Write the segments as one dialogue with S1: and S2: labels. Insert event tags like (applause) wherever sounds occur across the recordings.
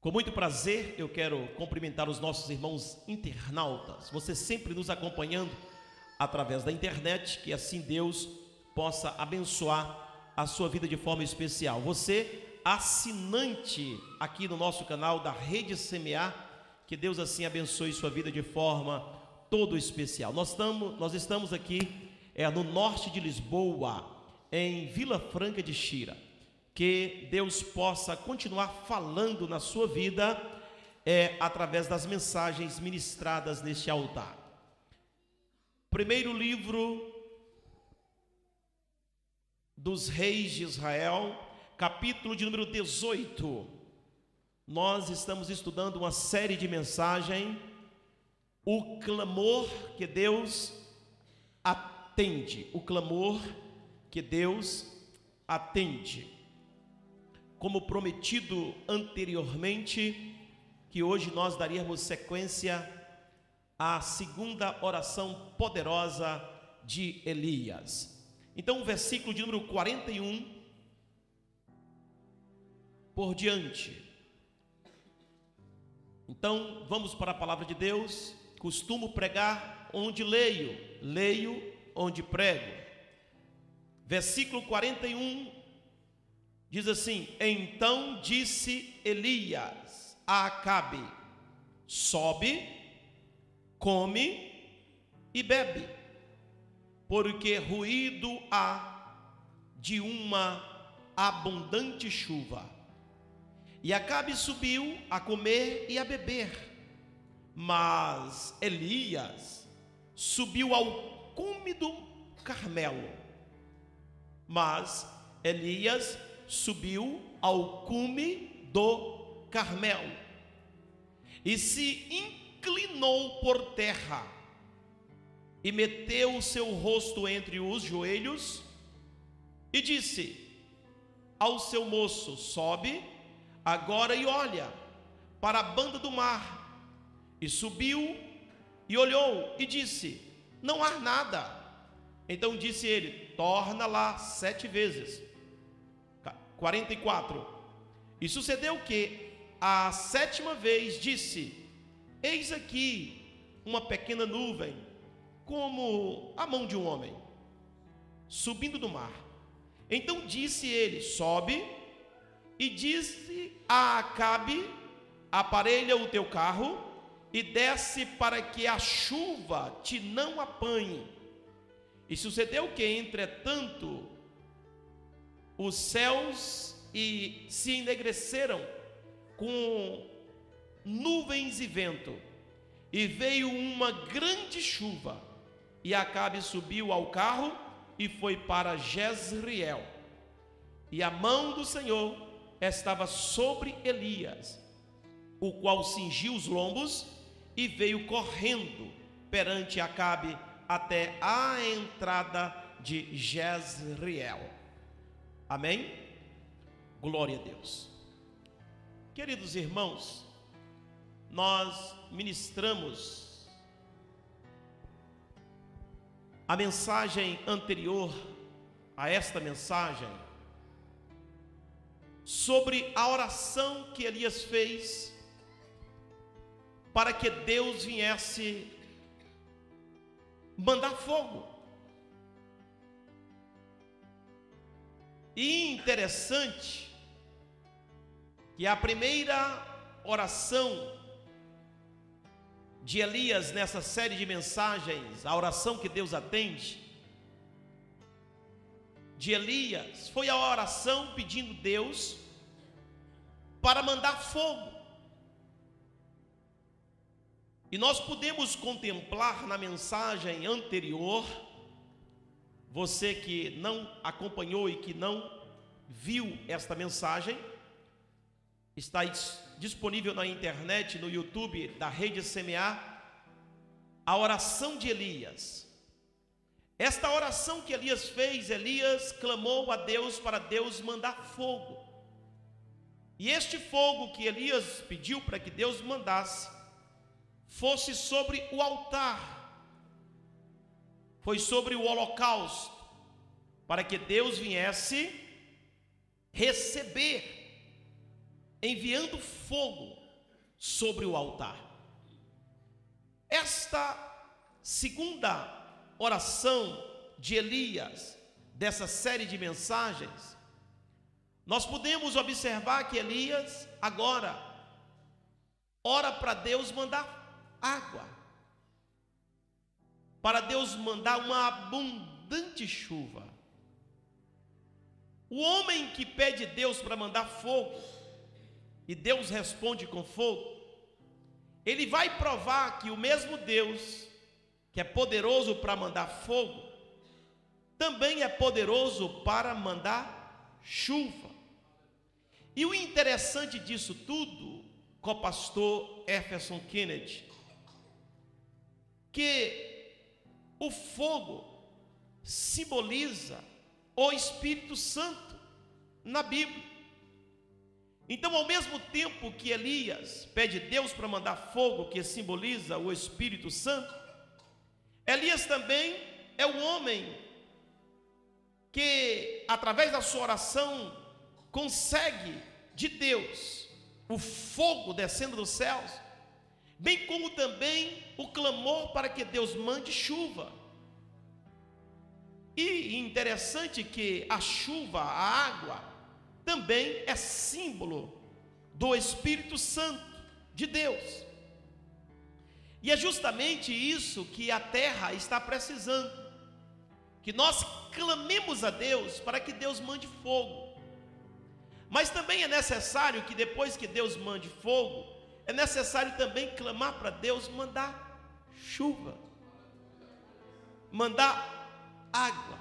S1: Com muito prazer, eu quero cumprimentar os nossos irmãos internautas. Você sempre nos acompanhando através da internet, que assim Deus possa abençoar a sua vida de forma especial. Você, assinante aqui no nosso canal da Rede CMA, que Deus assim abençoe sua vida de forma todo especial. Nós estamos, nós estamos aqui é, no norte de Lisboa, em Vila Franca de Xira que Deus possa continuar falando na sua vida é, através das mensagens ministradas neste altar. Primeiro livro dos Reis de Israel, capítulo de número 18. Nós estamos estudando uma série de mensagens, o clamor que Deus atende, o clamor que Deus atende como prometido anteriormente, que hoje nós daríamos sequência à segunda oração poderosa de Elias. Então, o versículo de número 41 por diante. Então, vamos para a palavra de Deus. Costumo pregar onde leio, leio onde prego. Versículo 41 Diz assim: Então disse Elias a Acabe: Sobe, come e bebe, porque ruído há de uma abundante chuva. E Acabe subiu a comer e a beber, mas Elias subiu ao cume do Carmelo. Mas Elias subiu ao cume do Carmelo e se inclinou por terra e meteu o seu rosto entre os joelhos e disse ao seu moço: Sobe agora e olha para a banda do mar. E subiu e olhou e disse: Não há nada. Então disse ele: Torna lá sete vezes. 44. E sucedeu que, a sétima vez, disse: Eis aqui uma pequena nuvem, como a mão de um homem, subindo do mar. Então disse ele: Sobe, e disse a Acabe: Aparelha o teu carro e desce para que a chuva te não apanhe. E sucedeu que, entretanto, os céus e se enegreceram com nuvens e vento, e veio uma grande chuva, e Acabe subiu ao carro e foi para Jezreel. E a mão do Senhor estava sobre Elias, o qual cingiu os lombos e veio correndo perante Acabe até a entrada de Jezreel. Amém? Glória a Deus. Queridos irmãos, nós ministramos a mensagem anterior a esta mensagem sobre a oração que Elias fez para que Deus viesse mandar fogo. E interessante que a primeira oração de Elias nessa série de mensagens, a oração que Deus atende, de Elias, foi a oração pedindo Deus para mandar fogo. E nós podemos contemplar na mensagem anterior você que não acompanhou e que não viu esta mensagem, está disponível na internet, no YouTube da Rede CMA, a oração de Elias. Esta oração que Elias fez, Elias clamou a Deus para Deus mandar fogo. E este fogo que Elias pediu para que Deus mandasse, fosse sobre o altar foi sobre o holocausto, para que Deus viesse receber enviando fogo sobre o altar. Esta segunda oração de Elias, dessa série de mensagens, nós podemos observar que Elias agora ora para Deus mandar água, para Deus mandar uma abundante chuva. O homem que pede Deus para mandar fogo, e Deus responde com fogo, ele vai provar que o mesmo Deus, que é poderoso para mandar fogo, também é poderoso para mandar chuva. E o interessante disso tudo, com o pastor Jefferson Kennedy, que o fogo simboliza o Espírito Santo na Bíblia. Então, ao mesmo tempo que Elias pede Deus para mandar fogo, que simboliza o Espírito Santo, Elias também é o homem que, através da sua oração, consegue de Deus o fogo descendo dos céus, bem como também o clamor para que Deus mande chuva. E interessante que a chuva, a água, também é símbolo do Espírito Santo de Deus. E é justamente isso que a terra está precisando. Que nós clamemos a Deus para que Deus mande fogo. Mas também é necessário que depois que Deus mande fogo, é necessário também clamar para Deus mandar chuva. Mandar água.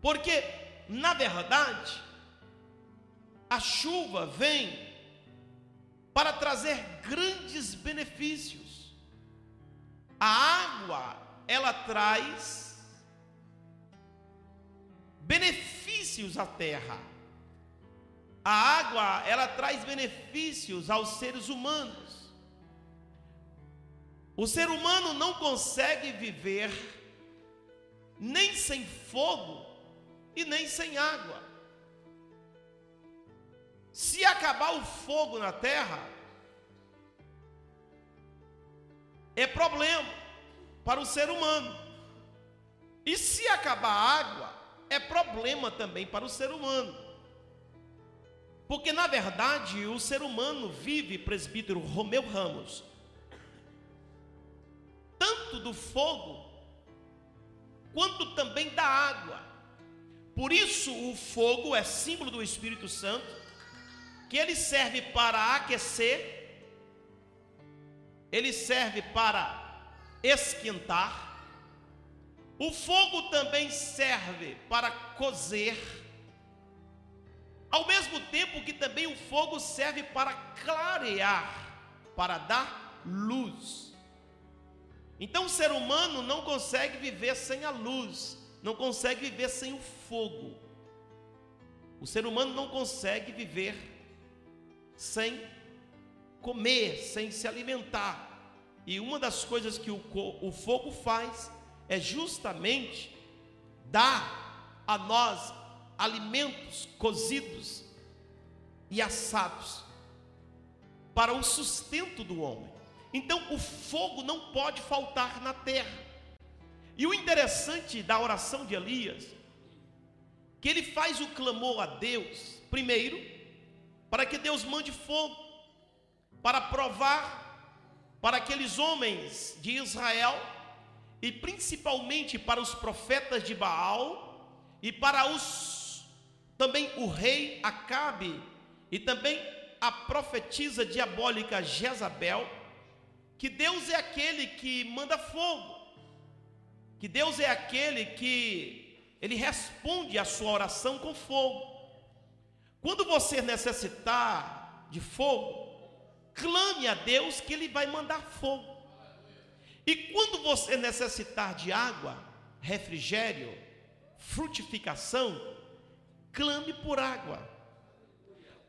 S1: Porque, na verdade, a chuva vem para trazer grandes benefícios. A água, ela traz benefícios à terra. A água, ela traz benefícios aos seres humanos. O ser humano não consegue viver nem sem fogo e nem sem água. Se acabar o fogo na terra, é problema para o ser humano. E se acabar a água, é problema também para o ser humano. Porque na verdade o ser humano vive, presbítero Romeu Ramos, tanto do fogo, quanto também da água. Por isso o fogo é símbolo do Espírito Santo que ele serve para aquecer, ele serve para esquentar, o fogo também serve para cozer, ao mesmo tempo que também o fogo serve para clarear, para dar luz. Então o ser humano não consegue viver sem a luz, não consegue viver sem o fogo. O ser humano não consegue viver sem comer, sem se alimentar. E uma das coisas que o, o fogo faz é justamente dar a nós alimentos cozidos e assados para o sustento do homem. Então, o fogo não pode faltar na terra. E o interessante da oração de Elias, que ele faz o clamor a Deus, primeiro, para que Deus mande fogo, para provar para aqueles homens de Israel, e principalmente para os profetas de Baal, e para os também o rei Acabe, e também a profetisa diabólica Jezabel, que Deus é aquele que manda fogo, que Deus é aquele que ele responde a sua oração com fogo. Quando você necessitar de fogo, clame a Deus que Ele vai mandar fogo. E quando você necessitar de água, refrigério, frutificação, clame por água.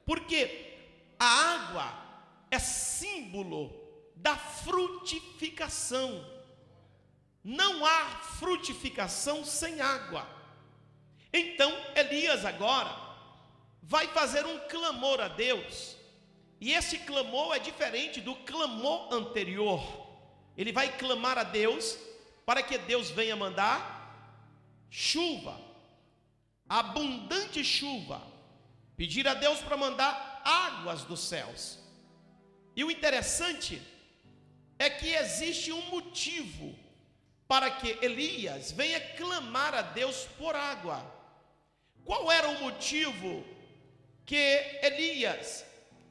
S1: Porque a água é símbolo da frutificação. Não há frutificação sem água. Então, Elias agora vai fazer um clamor a Deus, e esse clamor é diferente do clamor anterior. Ele vai clamar a Deus para que Deus venha mandar chuva, abundante chuva, pedir a Deus para mandar águas dos céus. E o interessante é que existe um motivo para que Elias venha clamar a Deus por água. Qual era o motivo que Elias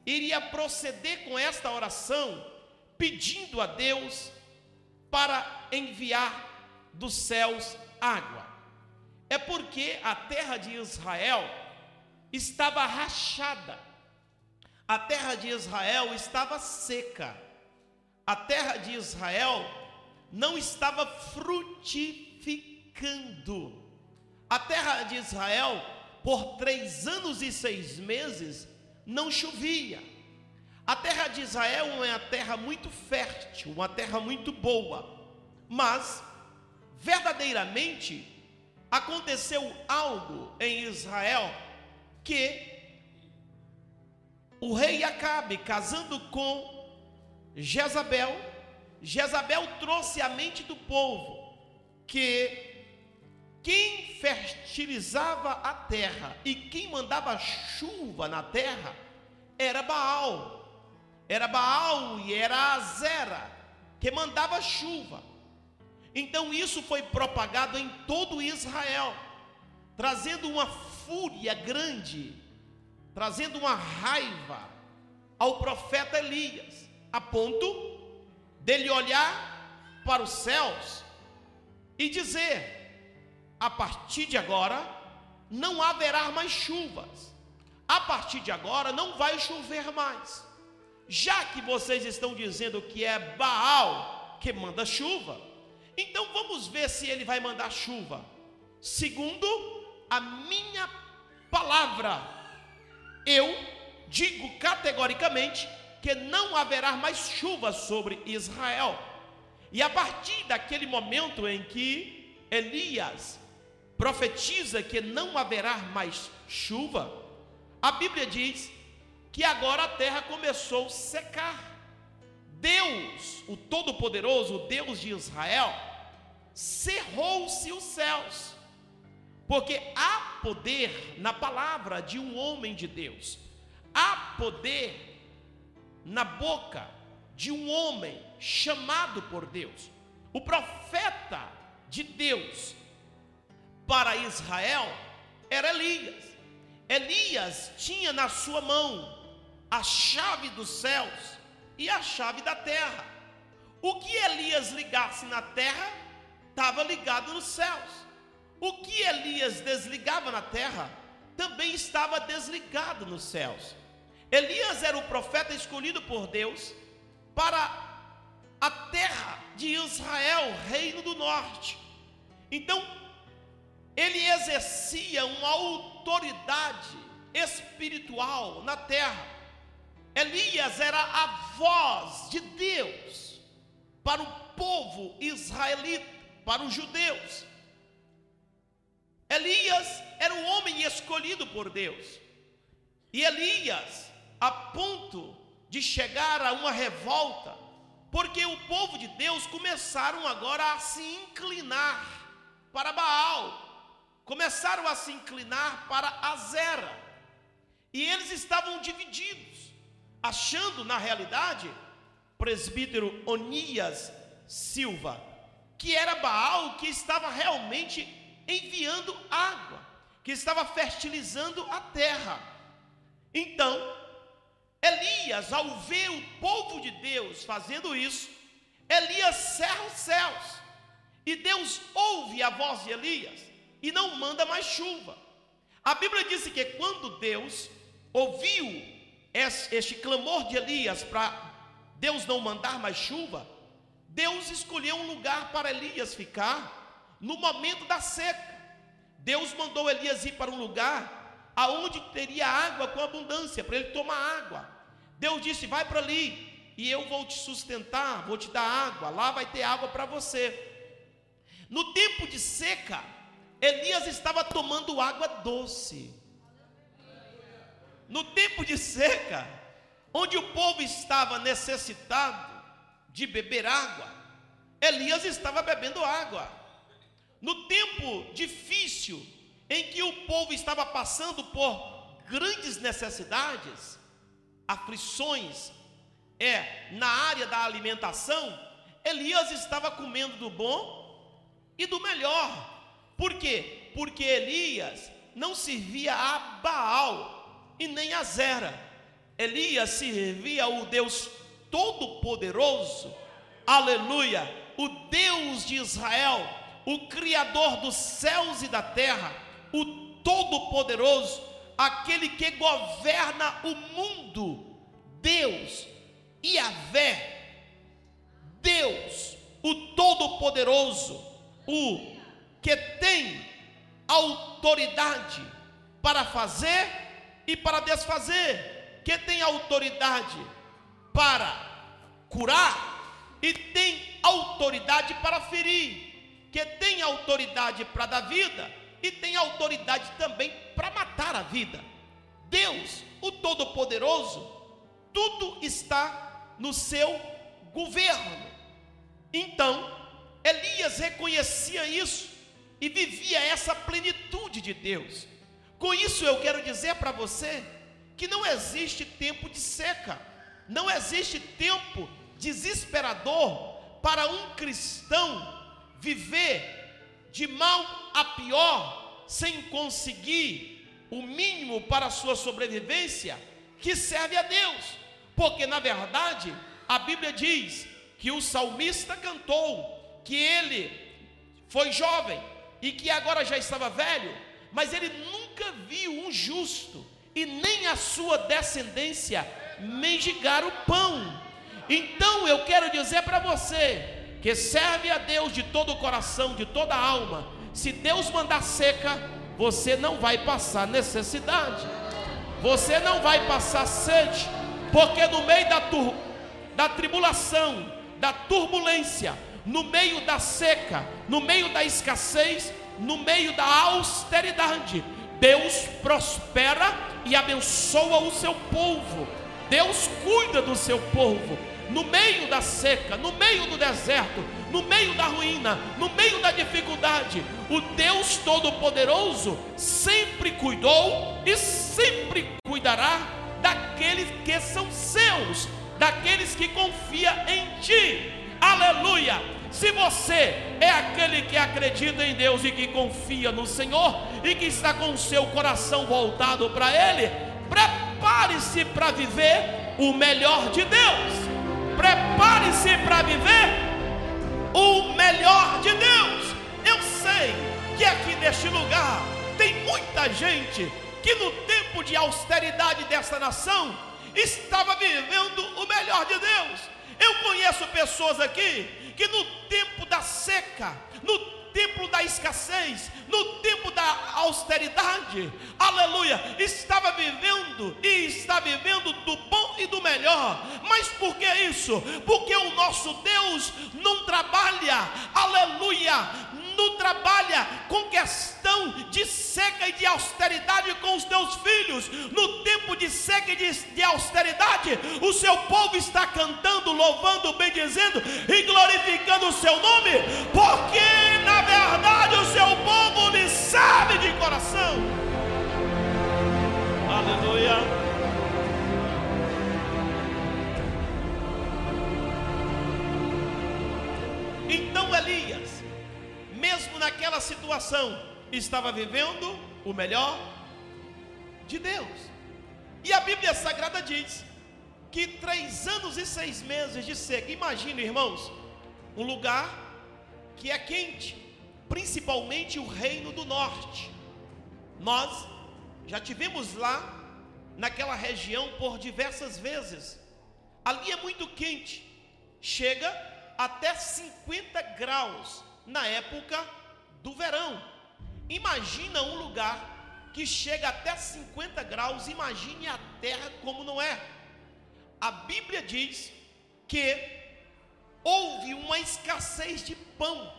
S1: iria proceder com esta oração, pedindo a Deus para enviar dos céus água? É porque a terra de Israel estava rachada, a terra de Israel estava seca, a terra de Israel não estava frutificando. A terra de Israel, por três anos e seis meses, não chovia. A terra de Israel é uma terra muito fértil, uma terra muito boa, mas verdadeiramente aconteceu algo em Israel que o rei Acabe, casando com Jezabel, Jezabel trouxe à mente do povo que quem fertilizava a terra e quem mandava chuva na terra era Baal. Era Baal e era Azera que mandava chuva. Então isso foi propagado em todo Israel, trazendo uma fúria grande, trazendo uma raiva ao profeta Elias, a ponto dele olhar para os céus e dizer: a partir de agora não haverá mais chuvas, a partir de agora não vai chover mais. Já que vocês estão dizendo que é Baal que manda chuva, então vamos ver se ele vai mandar chuva, segundo a minha palavra. Eu digo categoricamente que não haverá mais chuva sobre Israel. E a partir daquele momento em que Elias profetiza que não haverá mais chuva, a Bíblia diz que agora a terra começou a secar. Deus, o Todo-Poderoso, o Deus de Israel, cerrou-se os céus, porque há poder na palavra de um homem de Deus, há poder na boca de um homem chamado por Deus. O profeta de Deus para Israel era Elias. Elias tinha na sua mão a chave dos céus e a chave da terra. O que Elias ligasse na terra estava ligado nos céus. O que Elias desligava na terra também estava desligado nos céus. Elias era o profeta escolhido por Deus para a terra de Israel, reino do norte. Então, ele exercia uma autoridade espiritual na terra. Elias era a voz de Deus para o povo israelita, para os judeus. Elias era o homem escolhido por Deus. E Elias a ponto de chegar a uma revolta, porque o povo de Deus começaram agora a se inclinar para Baal, começaram a se inclinar para Azera, e eles estavam divididos, achando na realidade, presbítero Onias Silva, que era Baal que estava realmente enviando água, que estava fertilizando a terra. Então, Elias, ao ver o povo de Deus fazendo isso, Elias cerra os céus, e Deus ouve a voz de Elias e não manda mais chuva. A Bíblia diz que quando Deus ouviu este clamor de Elias para Deus não mandar mais chuva, Deus escolheu um lugar para Elias ficar no momento da seca. Deus mandou Elias ir para um lugar aonde teria água com abundância, para ele tomar água. Deus disse: vai para ali, e eu vou te sustentar, vou te dar água, lá vai ter água para você. No tempo de seca, Elias estava tomando água doce. No tempo de seca, onde o povo estava necessitado de beber água, Elias estava bebendo água. No tempo difícil, em que o povo estava passando por grandes necessidades, aflições, é na área da alimentação, Elias estava comendo do bom e do melhor. Por quê? Porque Elias não servia a Baal e nem a Zera. Elias servia ao Deus Todo-Poderoso, aleluia, o Deus de Israel, o Criador dos céus e da terra, o Todo-Poderoso, aquele que governa o mundo, Deus, Yahvé, Deus, o Todo-Poderoso, o que tem autoridade para fazer e para desfazer, que tem autoridade para curar e tem autoridade para ferir, que tem autoridade para dar vida e tem autoridade também para matar a vida. Deus, o Todo-Poderoso, tudo está no seu governo. Então, Elias reconhecia isso e vivia essa plenitude de Deus. Com isso eu quero dizer para você que não existe tempo de seca, não existe tempo desesperador para um cristão viver de mal a pior sem conseguir o mínimo para a sua sobrevivência que serve a Deus. Porque na verdade, a Bíblia diz que o salmista cantou que ele foi jovem e que agora já estava velho, mas ele nunca viu um justo e nem a sua descendência mendigar o pão. Então eu quero dizer para você que serve a Deus de todo o coração, de toda a alma. Se Deus mandar seca, você não vai passar necessidade, você não vai passar sede, porque no meio da, tur da tribulação, da turbulência, no meio da seca, no meio da escassez, no meio da austeridade, Deus prospera e abençoa o seu povo. Deus cuida do seu povo. No meio da seca, no meio do deserto, no meio da ruína, no meio da dificuldade, o Deus Todo-Poderoso sempre cuidou e sempre cuidará daqueles que são seus, daqueles que confiam em Ti. Aleluia! Se você é aquele que acredita em Deus e que confia no Senhor e que está com o seu coração voltado para Ele, prepare-se para viver o melhor de Deus. Prepare-se para viver o melhor de Deus. Eu sei que aqui neste lugar tem muita gente que no tempo de austeridade dessa nação estava vivendo o melhor de Deus. Eu conheço pessoas aqui que no tempo da seca, no tempo da escassez, no tempo da austeridade, aleluia, estava vivendo e está vivendo do bom e do melhor. Mas por que isso? Porque o nosso Deus não trabalha, aleluia, não trabalha com questão de seca e de austeridade com os teus filhos. No tempo de seca e de, de austeridade, o seu povo está cantando, louvando, bendizendo e glorificando o seu nome, porque na verdade o seu povo lhe serve de coração. Aleluia. Então Elias mesmo naquela situação, estava vivendo o melhor de Deus. E a Bíblia Sagrada diz que três anos e seis meses de seca, imagine irmãos, um lugar que é quente, principalmente o reino do norte. Nós já tivemos lá naquela região por diversas vezes. Ali é muito quente, chega até 50 graus na época do verão. Imagina um lugar que chega até 50 graus, imagine a terra como não é. A Bíblia diz que houve uma escassez de pão.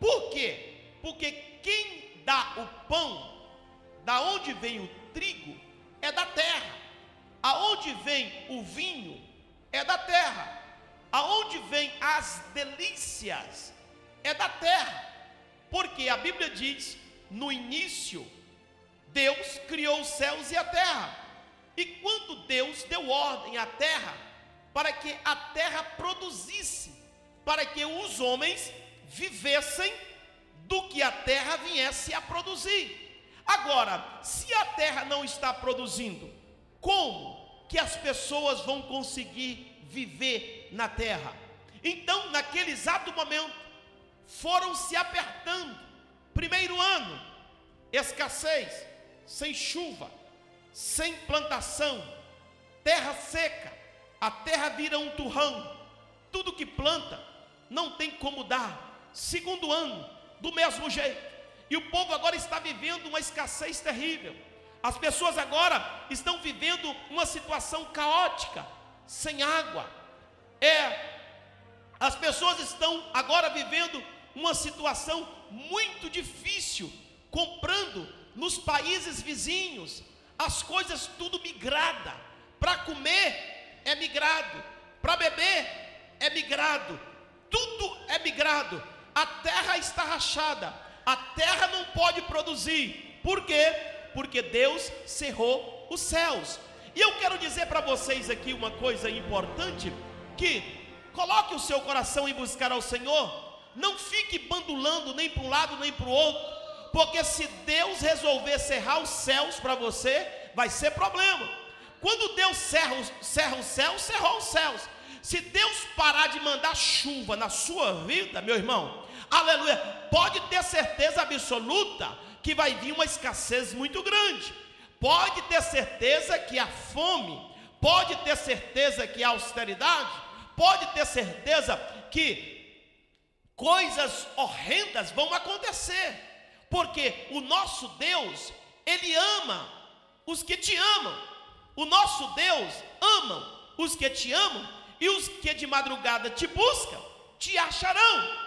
S1: Por quê? Porque quem dá o pão, da onde vem o trigo, é da terra. Aonde vem o vinho é da terra. Aonde vem as delícias é da terra. Porque a Bíblia diz: no início, Deus criou os céus e a terra. E quando Deus deu ordem à terra, para que a terra produzisse, para que os homens vivessem do que a terra viesse a produzir. Agora, se a terra não está produzindo, como que as pessoas vão conseguir viver na terra? Então, naquele exato momento, foram se apertando. Primeiro ano, escassez, sem chuva, sem plantação, terra seca, a terra vira um turrão, tudo que planta não tem como dar. Segundo ano, do mesmo jeito, e o povo agora está vivendo uma escassez terrível. As pessoas agora estão vivendo uma situação caótica, sem água. É, as pessoas estão agora vivendo uma situação muito difícil, comprando nos países vizinhos, as coisas tudo migrada. Para comer é migrado, para beber é migrado, tudo é migrado. A terra está rachada, a terra não pode produzir. Por quê? Porque Deus cerrou os céus. E eu quero dizer para vocês aqui uma coisa importante: que coloque o seu coração em buscar ao Senhor, não fique bandulando nem para um lado nem para o outro, porque se Deus resolver cerrar os céus para você, vai ser problema. Quando Deus cerra, cerra os céus, cerrou os céus. Se Deus parar de mandar chuva na sua vida, meu irmão, aleluia, pode ter certeza absoluta que vai vir uma escassez muito grande. Pode ter certeza que a fome, pode ter certeza que a austeridade, pode ter certeza que coisas horrendas vão acontecer, porque o nosso Deus, Ele ama os que te amam, o nosso Deus ama os que te amam, e os que de madrugada te buscam, te acharão.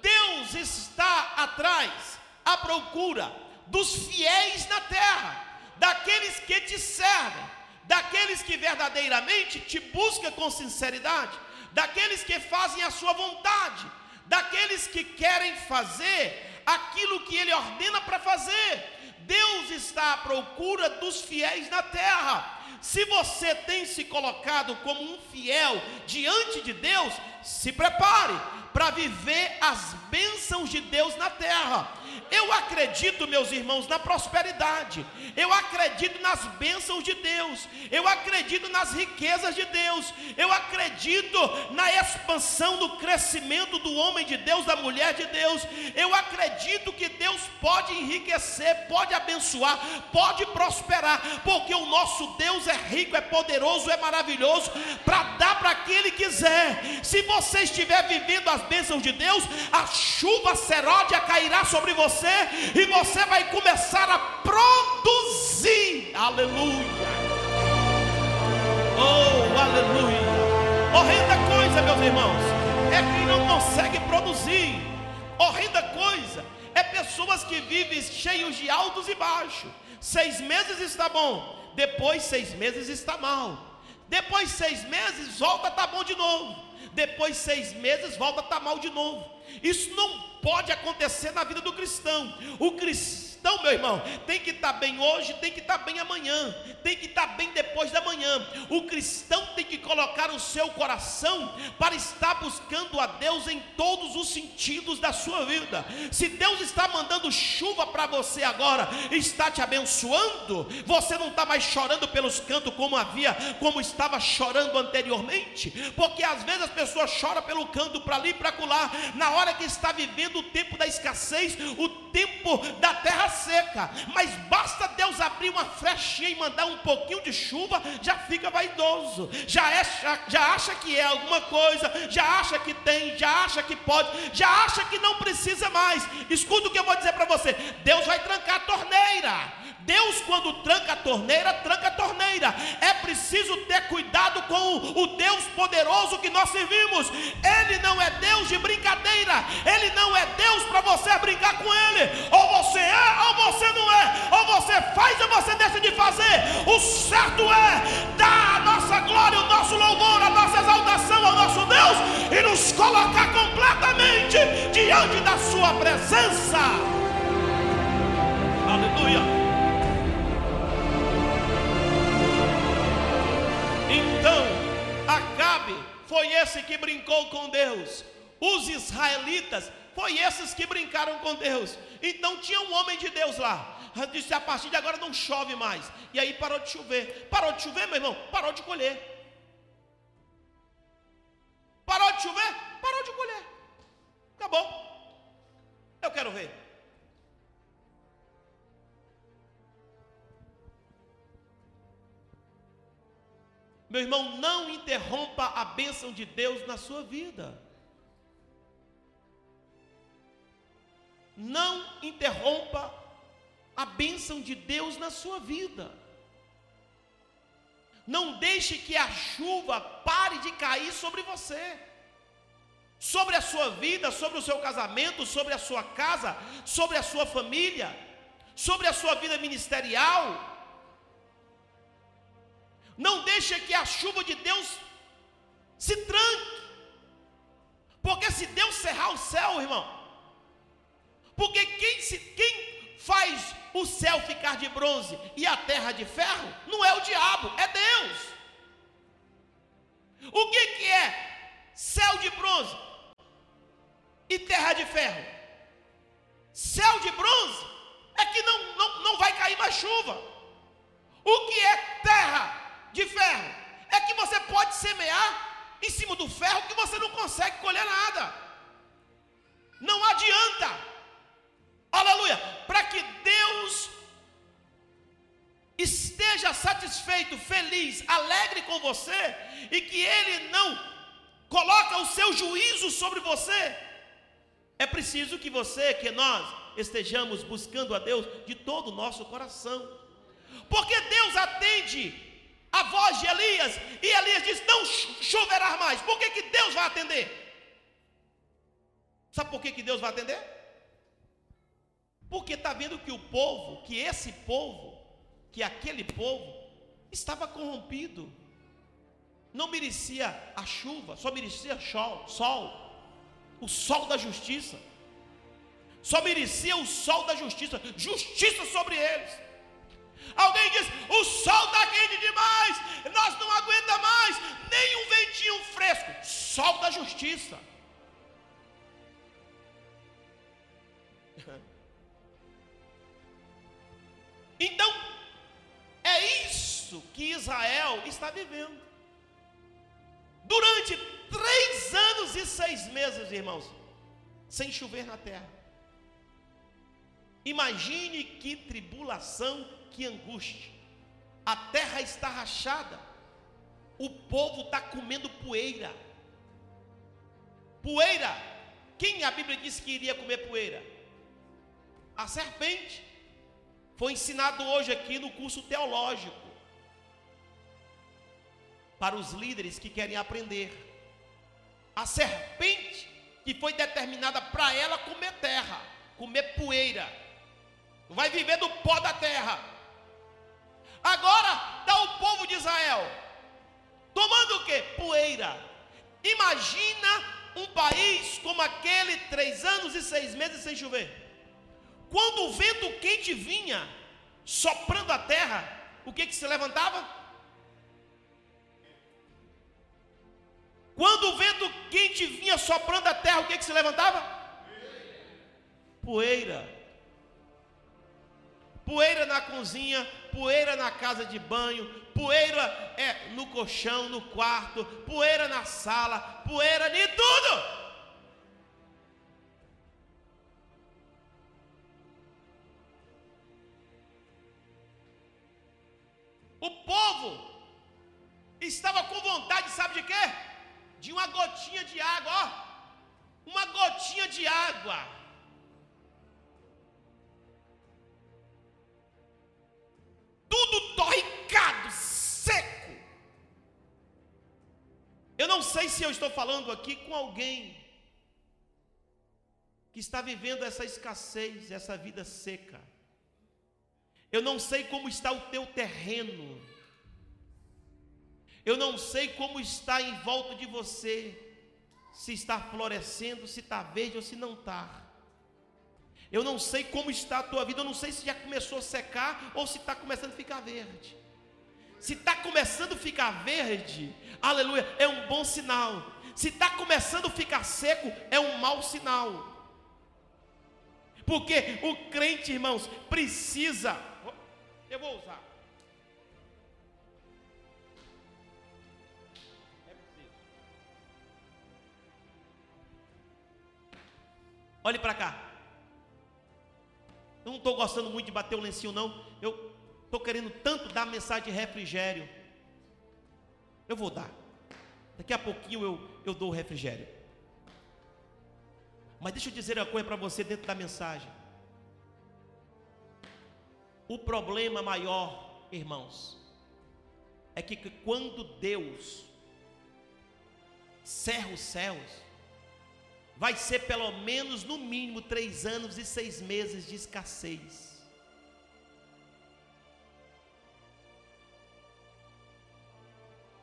S1: Deus está atrás, à procura dos fiéis na terra, daqueles que te servem, daqueles que verdadeiramente te buscam com sinceridade, daqueles que fazem a sua vontade, daqueles que querem fazer aquilo que Ele ordena para fazer. Deus está à procura dos fiéis na terra. Se você tem se colocado como um fiel diante de Deus, se prepare para viver as bênçãos de Deus na terra. Eu acredito, meus irmãos, na prosperidade. Eu acredito nas bênçãos de Deus. Eu acredito nas riquezas de Deus. Eu acredito na expansão do crescimento do homem de Deus, da mulher de Deus. Eu acredito que Deus pode enriquecer, pode abençoar, pode prosperar, porque o nosso Deus é rico, é poderoso, é maravilhoso para dar para quem ele quiser. Se você estiver vivendo as bênçãos de Deus, a chuva seródia cairá sobre você você e você vai começar a produzir. Aleluia. Oh, aleluia. Horrenda coisa, meus irmãos, é quem não consegue produzir. Horrenda coisa é pessoas que vivem cheios de altos e baixos. Seis meses está bom, depois seis meses está mal. Depois seis meses volta a tá bom de novo. Depois seis meses volta a tá mal de novo. Isso não pode acontecer na vida do cristão. O cristão então, meu irmão, tem que estar bem hoje, tem que estar bem amanhã, tem que estar bem depois da manhã. O cristão tem que colocar o seu coração para estar buscando a Deus em todos os sentidos da sua vida. Se Deus está mandando chuva para você agora, está te abençoando, você não está mais chorando pelos cantos como havia, como estava chorando anteriormente, porque às vezes as pessoas choram pelo canto para ali e para colar, na hora que está vivendo o tempo da escassez, o tempo da terra seca, mas basta Deus abrir uma flechinha e mandar um pouquinho de chuva, já fica vaidoso, já, é, já, acha que é alguma coisa, já acha que tem, já acha que pode, já acha que não precisa mais. Escuta o que eu vou dizer para você: Deus vai trancar a torneira. Deus, quando tranca a torneira, tranca a torneira. É preciso ter cuidado com o Deus poderoso que nós servimos. Ele não é Deus de brincadeira. Ele não é Deus para você brincar com Ele. Ou você é, ou você não é. Ou você faz ou você deixa de fazer. O certo é dar a nossa glória, o nosso louvor, a nossa exaltação ao nosso Deus e nos colocar completamente diante da Sua presença. Aleluia. Foi esse que brincou com Deus. Os israelitas foi esses que brincaram com Deus. Então tinha um homem de Deus lá. Disse: a partir de agora não chove mais. E aí parou de chover. Parou de chover, meu irmão? Parou de colher. Parou de chover? Parou de colher. Acabou. Eu quero ver. Meu irmão, não interrompa a bênção de Deus na sua vida. Não interrompa a bênção de Deus na sua vida. Não deixe que a chuva pare de cair sobre você, sobre a sua vida, sobre o seu casamento, sobre a sua casa, sobre a sua família, sobre a sua vida ministerial. Não deixe que a chuva de Deus se tranque. Porque se Deus cerrar o céu, irmão, porque quem, se, quem faz o céu ficar de bronze e a terra de ferro não é o diabo, é Deus. O que, que é céu de bronze e terra de ferro? Céu de bronze é que não, não, não vai cair mais chuva. O que é terra de ferro? É que você pode semear em cima do ferro que você não consegue colher nada. Não adianta aleluia, para que Deus esteja satisfeito, feliz, alegre com você e que Ele não coloca o seu juízo sobre você, é preciso que você, que nós estejamos buscando a Deus de todo o nosso coração, porque Deus atende a voz de Elias e Elias diz: Não choverá mais. Por que, que Deus vai atender? Sabe por que, que Deus vai atender? Porque está vendo que o povo, que esse povo, que aquele povo, estava corrompido. Não merecia a chuva, só merecia sol, sol, o sol da justiça. Só merecia o sol da justiça, justiça sobre eles. Alguém diz: o sol está quente demais, nós não aguenta mais, nem um ventinho fresco. Sol da justiça. (laughs) Então, é isso que Israel está vivendo. Durante três anos e seis meses, irmãos, sem chover na terra. Imagine que tribulação, que angústia. A terra está rachada, o povo está comendo poeira. Poeira, quem a Bíblia disse que iria comer poeira? A serpente. Foi ensinado hoje aqui no curso teológico para os líderes que querem aprender. A serpente que foi determinada para ela comer terra, comer poeira, vai viver do pó da terra. Agora está o povo de Israel tomando o que? Poeira. Imagina um país como aquele, três anos e seis meses sem chover. Quando o vento quente vinha soprando a terra, o que que se levantava? Quando o vento quente vinha soprando a terra, o que que se levantava? Poeira. Poeira na cozinha, poeira na casa de banho, poeira é no colchão, no quarto, poeira na sala, poeira de tudo. Sei se eu estou falando aqui com alguém que está vivendo essa escassez, essa vida seca. Eu não sei como está o teu terreno. Eu não sei como está em volta de você. Se está florescendo, se está verde ou se não está. Eu não sei como está a tua vida. Eu não sei se já começou a secar ou se está começando a ficar verde. Se está começando a ficar verde, aleluia, é um bom sinal. Se está começando a ficar seco, é um mau sinal. Porque o crente, irmãos, precisa. Eu vou usar. Olhe para cá. Eu não estou gostando muito de bater o lencinho, não. Eu estou querendo tanto dar mensagem de refrigério. Eu vou dar. Daqui a pouquinho eu, eu dou o refrigério. Mas deixa eu dizer uma coisa para você dentro da mensagem. O problema maior, irmãos, é que quando Deus cerra os céus, vai ser pelo menos no mínimo três anos e seis meses de escassez.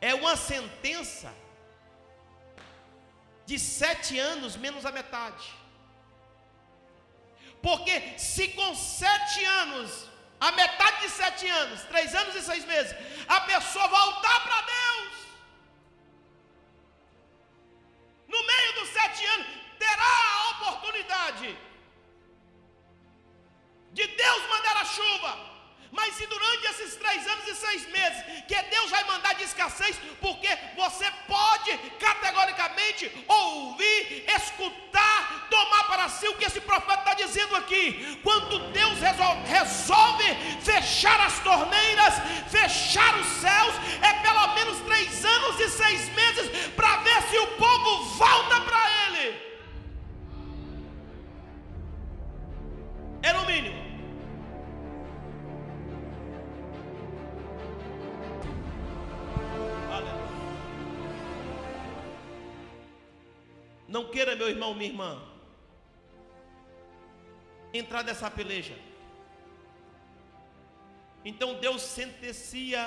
S1: É uma sentença de sete anos menos a metade. Porque se com sete anos, a metade de sete anos, três anos e seis meses, a pessoa voltar para Deus, porque você pode categoricamente ouvir, escutar, tomar para si o que esse profeta está dizendo aqui. Quando Deus resolve fechar as torneiras, fechar os céus, é pelo menos três anos e seis meses para ver se o povo volta para Ele. Irmão, minha irmã, entrar nessa peleja. Então Deus sentencia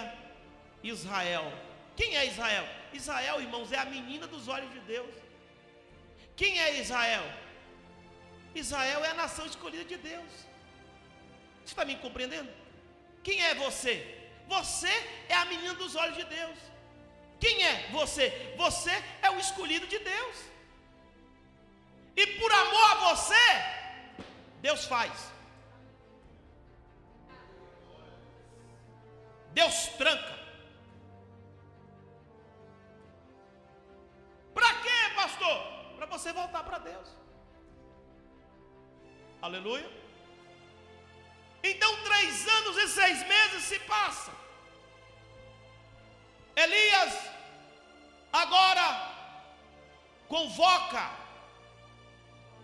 S1: Israel. Quem é Israel? Israel, irmãos, é a menina dos olhos de Deus. Quem é Israel? Israel é a nação escolhida de Deus. Você está me compreendendo? Quem é você? Você é a menina dos olhos de Deus. Quem é você? Você é o escolhido de Deus. E por amor a você, Deus faz. Deus tranca. Para quê, pastor? Para você voltar para Deus. Aleluia. Então, três anos e seis meses se passam. Elias agora convoca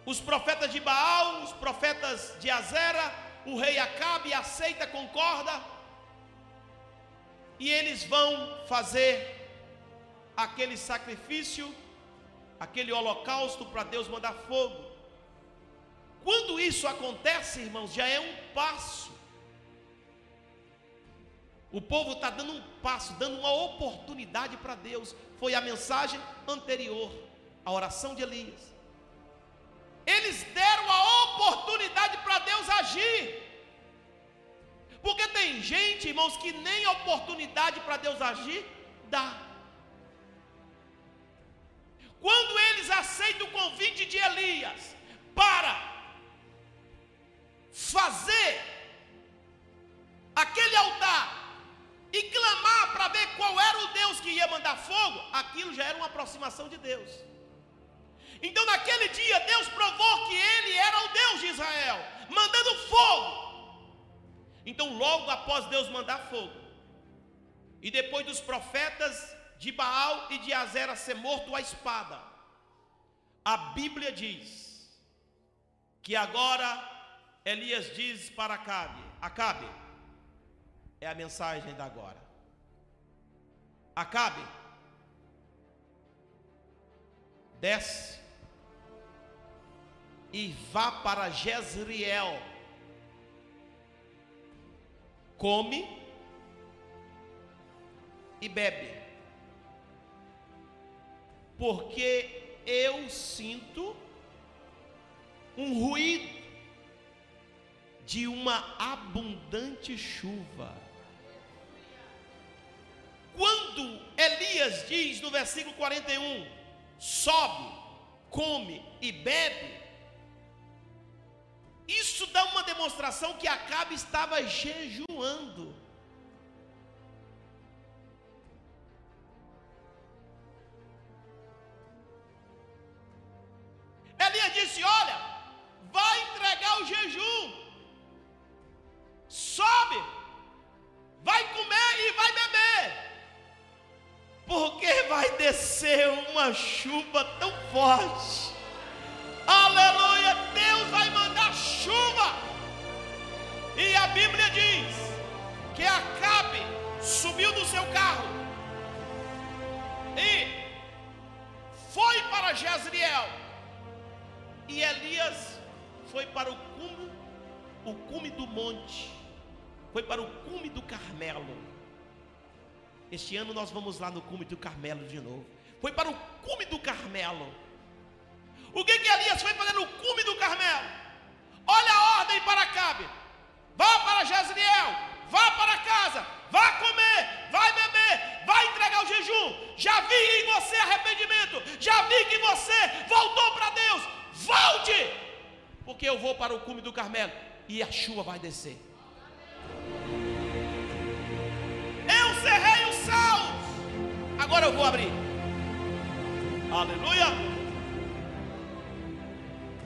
S1: os profetas de Baal, os profetas de Azera, o rei Acabe aceita, concorda, e eles vão fazer aquele sacrifício, aquele holocausto para Deus mandar fogo. Quando isso acontece, irmãos, já é um passo. O povo está dando um passo, dando uma oportunidade para Deus. Foi a mensagem anterior, a oração de Elias. Eles deram a oportunidade para Deus agir. Porque tem gente, irmãos, que nem oportunidade para Deus agir dá. Quando eles aceitam o convite de Elias para fazer aquele altar e clamar para ver qual era o Deus que ia mandar fogo, aquilo já era uma aproximação de Deus. Então, naquele dia, Deus provou que Ele era o Deus de Israel, mandando fogo. Então, logo após Deus mandar fogo, e depois dos profetas de Baal e de Azera ser morto à espada, a Bíblia diz que agora Elias diz para Acabe: Acabe, é a mensagem da agora. Acabe, desce e vá para Jezreel. come e bebe, porque eu sinto um ruído de uma abundante chuva. Quando Elias diz no versículo 41, sobe, come e bebe, isso dá uma demonstração que Acabe estava jejuando. Elias disse: Olha, vai entregar o jejum, sobe, vai comer e vai beber, porque vai descer uma chuva tão forte. Lá no cume do Carmelo de novo. Foi para o cume do Carmelo. O que que Elias foi fazer no cume do Carmelo? Olha a ordem para Cabe. Vá para Jezreel, vá para casa, vá comer, vai beber, vai entregar o jejum. Já vi em você arrependimento, já vi que você voltou para Deus, volte, porque eu vou para o cume do Carmelo e a chuva vai descer. Eu vou abrir. Aleluia.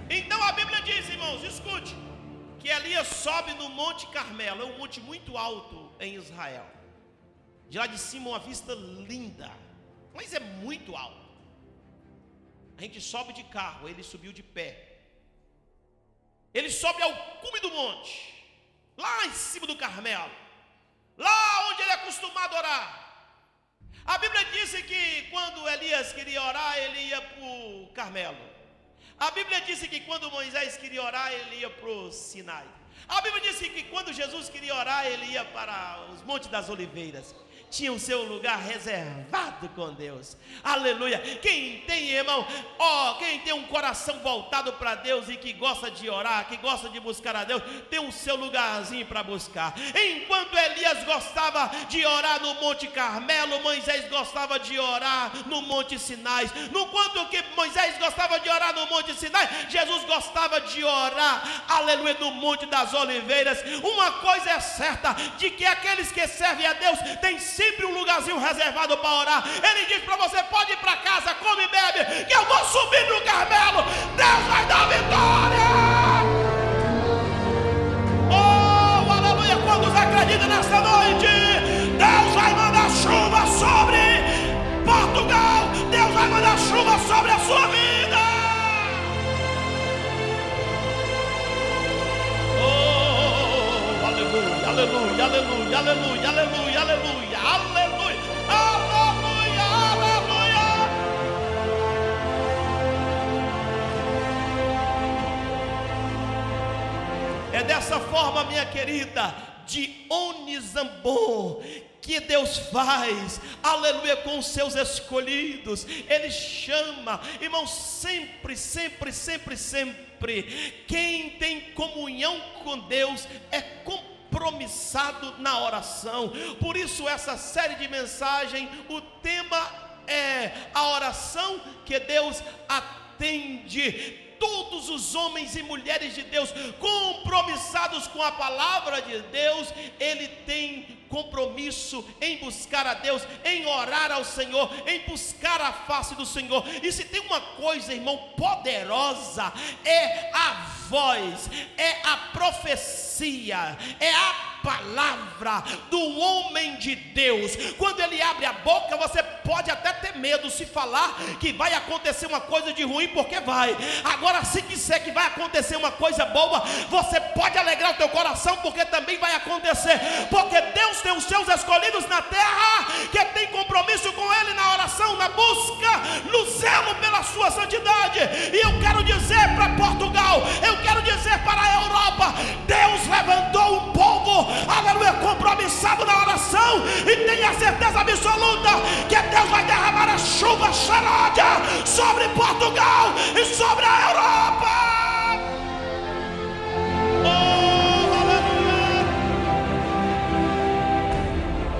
S1: Então a Bíblia diz, irmãos, escute, que Elias sobe no Monte Carmelo, é um monte muito alto em Israel. De lá de cima uma vista linda, mas é muito alto. A gente sobe de carro, ele subiu de pé. Ele sobe ao cume do monte, lá em cima do Carmelo, lá onde ele é acostumado a orar. A Bíblia diz que quando Elias queria orar, ele ia para o Carmelo. A Bíblia diz que quando Moisés queria orar, ele ia para o Sinai. A Bíblia diz que quando Jesus queria orar, ele ia para os Montes das Oliveiras tinha o seu lugar reservado com Deus. Aleluia. Quem tem, irmão, ó, quem tem um coração voltado para Deus e que gosta de orar, que gosta de buscar a Deus, tem o seu lugarzinho para buscar. Enquanto Elias gostava de orar no Monte Carmelo, Moisés gostava de orar no Monte Sinai. No quanto que Moisés gostava de orar no Monte Sinai, Jesus gostava de orar, aleluia, no Monte das Oliveiras. Uma coisa é certa, de que aqueles que servem a Deus têm sempre um lugarzinho reservado para orar. Ele diz para você: pode ir para casa, come e bebe, que eu vou subir no Carmelo. Deus vai dar vitória. Oh, aleluia. Quantos acreditam nessa noite? Deus vai mandar chuva sobre Portugal. Deus vai mandar chuva sobre a sua vida. Aleluia, aleluia, aleluia, aleluia, aleluia, aleluia. Aleluia. Aleluia. É dessa forma, minha querida, de Onizambon, que Deus faz, aleluia, com os seus escolhidos, Ele chama, irmão, sempre, sempre, sempre, sempre, quem tem comunhão com Deus é companheiro compromissado na oração. Por isso, essa série de mensagem, o tema é a oração que Deus atende todos os homens e mulheres de Deus compromissados com a palavra de Deus, ele tem compromisso em buscar a Deus, em orar ao Senhor, em buscar a face do Senhor. E se tem uma coisa, irmão, poderosa, é a voz, é a profecia, é a palavra do homem de Deus. Quando ele abre a boca, você pode até ter medo se falar que vai acontecer uma coisa de ruim, porque vai. Agora, se disser que vai acontecer uma coisa boa, você pode alegrar o teu coração, porque também vai acontecer. Porque Deus tem os seus escolhidos na terra, que tem compromisso com Ele na oração, na busca, no zelo pela sua santidade. E eu quero dizer que Deus vai derramar a chuva charódia sobre Portugal e sobre a Europa.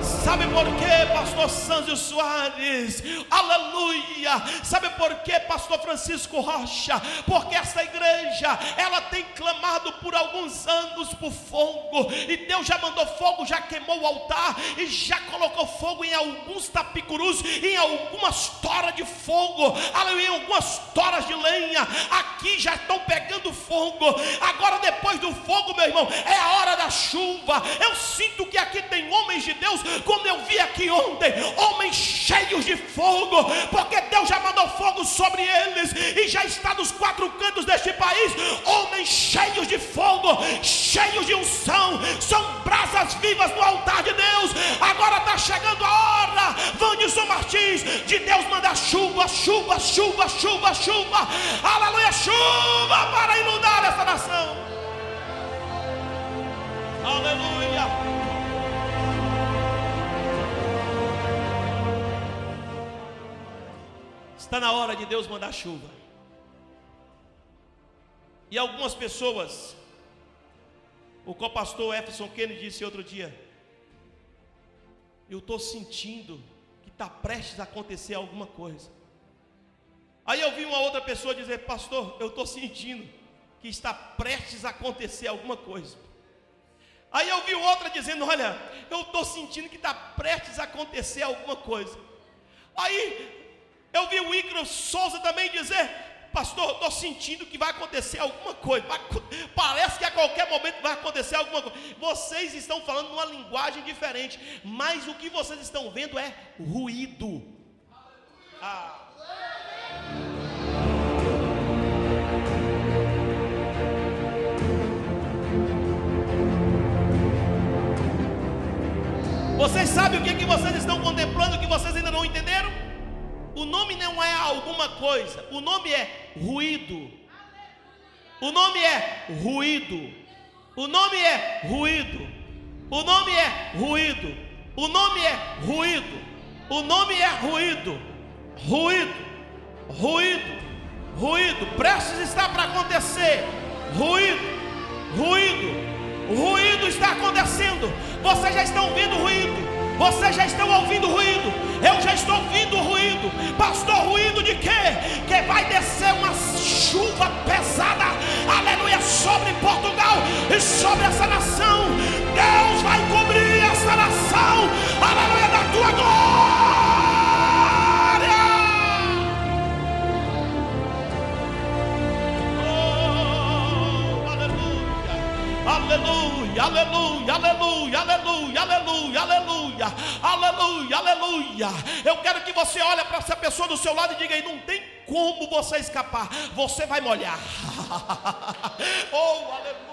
S1: Sabe por quê, pastor Sanzio Soares? Aleluia! Sabe por quê, pastor Francisco Rocha? Porque essa igreja, ela tem clamado por alguns anos por fogo, e Deus já mandou fogo, já queimou o altar, e já colocou fogo em alguns tapicurus, em algumas toras de fogo, em algumas toras de lenha, aqui já estão pegando fogo, agora depois do fogo, meu irmão, é a hora da chuva, eu sinto que aqui tem homens de Deus com como eu vi aqui ontem, homens cheios de fogo, porque Deus já mandou fogo sobre eles e já está nos quatro cantos deste país, homens cheios de fogo, cheios de unção, são brasas vivas no altar de Deus. Agora está chegando a hora, Vanilson Martins, de Deus mandar chuva, chuva, chuva, chuva, chuva, aleluia, chuva para inundar essa nação. Aleluia. Está na hora de Deus mandar chuva. E algumas pessoas, o co-pastor Jefferson Kennedy disse outro dia: Eu estou sentindo que está prestes a acontecer alguma coisa. Aí eu vi uma outra pessoa dizer: Pastor, eu estou sentindo que está prestes a acontecer alguma coisa. Aí eu vi outra dizendo: Olha, eu estou sentindo que está prestes a acontecer alguma coisa. Aí eu vi o Ícaro Souza também dizer: Pastor, estou sentindo que vai acontecer alguma coisa. Parece que a qualquer momento vai acontecer alguma coisa. Vocês estão falando uma linguagem diferente, mas o que vocês estão vendo é ruído. Ah. Vocês sabem o que, é que vocês estão contemplando que vocês ainda não entenderam? O nome não é alguma coisa, o nome é ruído. O nome é ruído. O nome é ruído. O nome é ruído. O nome é ruído. O nome é ruído. Ruído. Ruído. Ruído. Prestes está para acontecer. Ruído. Ruído. Ruído está acontecendo. Vocês já estão vendo ruído. Vocês já estão ouvindo ruído. Eu já estou ouvindo ruído. Pastor, ruído de quê? Que vai descer uma chuva pesada. Aleluia. Sobre Portugal e sobre essa nação. Deus vai cobrir essa nação. Aleluia. Da tua glória. aleluia, aleluia, aleluia, aleluia, aleluia, aleluia, aleluia, aleluia. Eu quero que você olhe para essa pessoa do seu lado e diga não tem como você escapar, você vai molhar. (laughs) oh, aleluia.